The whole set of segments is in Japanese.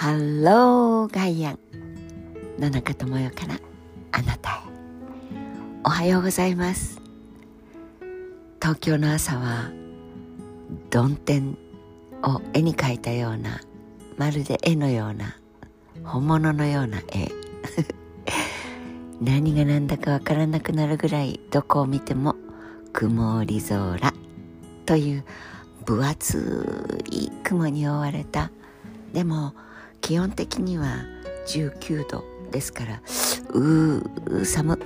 ハローガイアン野中智代からあなたへ。おはようございます。東京の朝は曇天を絵に描いたようなまるで絵のような本物のような絵。何が何だかわからなくなるぐらいどこを見ても曇り空という分厚い雲に覆われた。でも気温的には19度ですからうー寒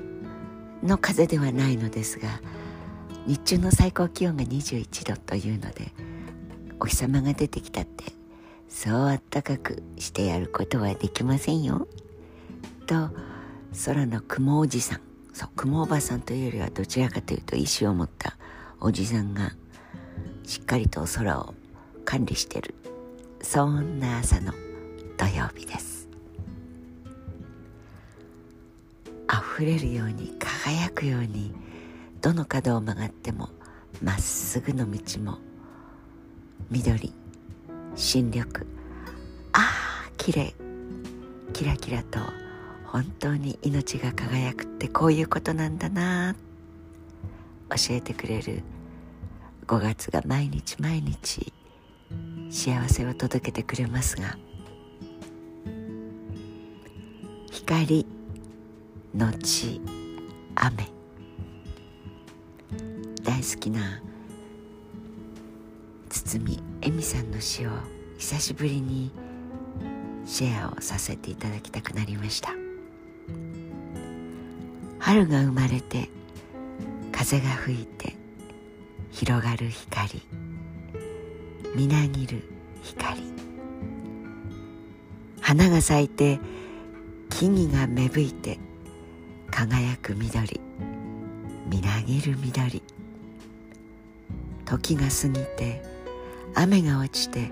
の風ではないのですが日中の最高気温が21度というのでお日様が出てきたってそうあったかくしてやることはできませんよ。と空の雲おじさんそう雲おばさんというよりはどちらかというと石を持ったおじさんがしっかりと空を管理してる。そんな朝の土曜日です。溢れるように輝くようにどの角を曲がってもまっすぐの道も緑新緑。ああきれいキラキラと本当に命が輝くってこういうことなんだな教えてくれる。5月が毎日毎日幸せを届けてくれますが光のち雨。大好きな堤恵美さんの詩を久しぶりにシェアをさせていただきたくなりました。春が生まれて風が吹いて広がる光。みなぎる光。花が咲いて木々が芽吹いて輝く緑みなぎる緑。時が過ぎて雨が落ちて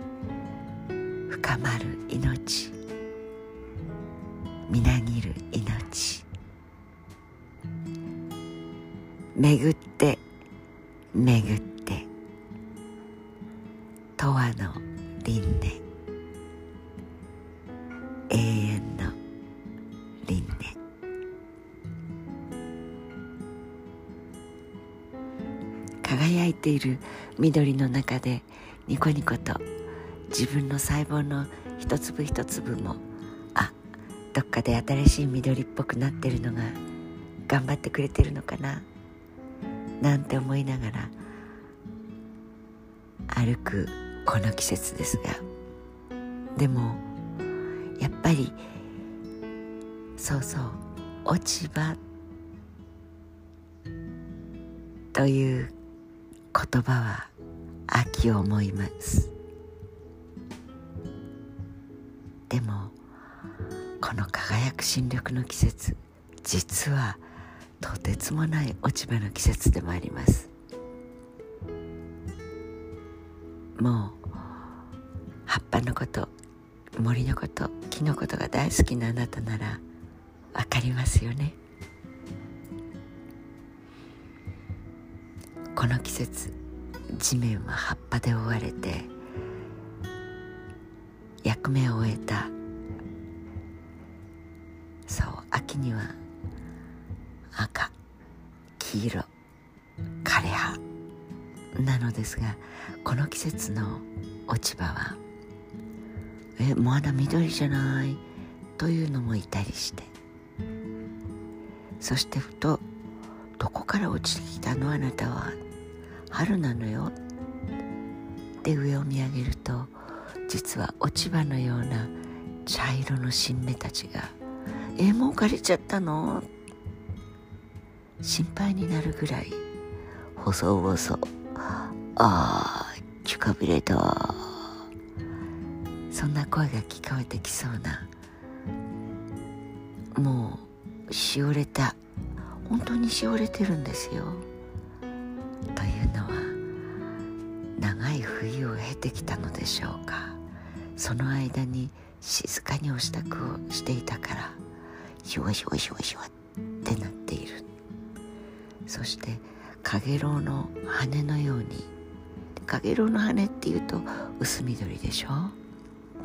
深まる命。みなぎる命。巡って巡って。永遠の輪廻。ている緑の中でニコニコと自分の細胞の一粒一粒もあどっかで新しい緑っぽくなってるのが頑張ってくれてるのかななんて思いながら歩くこの季節ですが。でもやっぱりそうそう落ち葉という言葉は秋を思います。でもこの輝く新緑の季節実はとてつもない落ち葉の季節でもあります。もう葉っぱのこと森のこと木のことが大好きなあなたならわかりますよね。この季節地面は葉っぱで覆われて役目を終えた。そう秋には赤黄色枯葉なのですがこの季節の落ち葉はえまだ緑じゃないというのもいたりして。そしてふとどこから落ちてきたの？あなたは。春なのよ。って上を見上げると実は落ち葉のような茶色の新芽たちが「えもう枯れちゃったの?」心配になるぐらい細々ああキュカビレたそんな声が聞こえてきそうなもうしおれた。本当にしおれてるんですよ。長い冬を経てきたのでしょうか。その間に静かにお支度をしていたからひわひわひわひわってなっている。そしてかげろうの羽のようにかげろうの羽っていうと薄緑でしょ？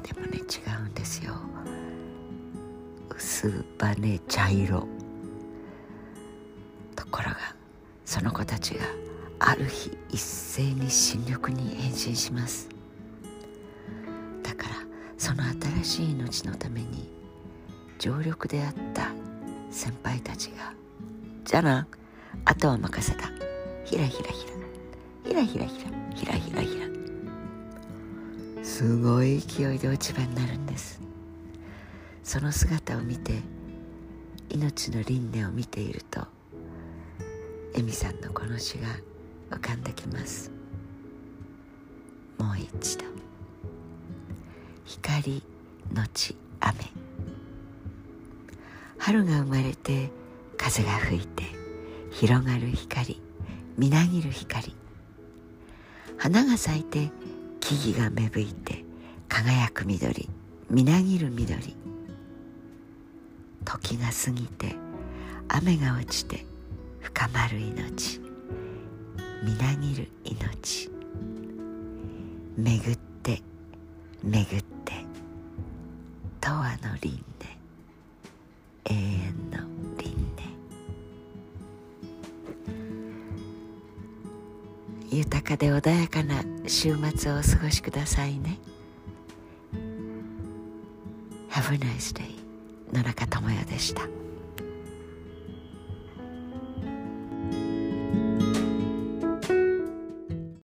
でもね違うんですよ。薄羽茶色。ところがその子たちがある日一斉に新緑に変身します。だからその新しい命のために常緑であった先輩たちが「じゃあなあとは任せた。ひらひらひら。ひらひらひら。ひらひらひら」すごい勢いで落ち葉になるんです。その姿を見て命の輪廻を見ていると恵美さんのこの詩が浮かんできます。もう一度。光のち雨。春が生まれて風が吹いて広がる光みなぎる光。花が咲いて木々が芽吹いて輝く緑みなぎる緑。時が過ぎて雨が落ちて深まる命。みなぎる命。巡って巡って永遠の輪廻永遠の輪廻。豊かで穏やかな週末をお過ごしくださいね。Have a nice day 野中智也でした。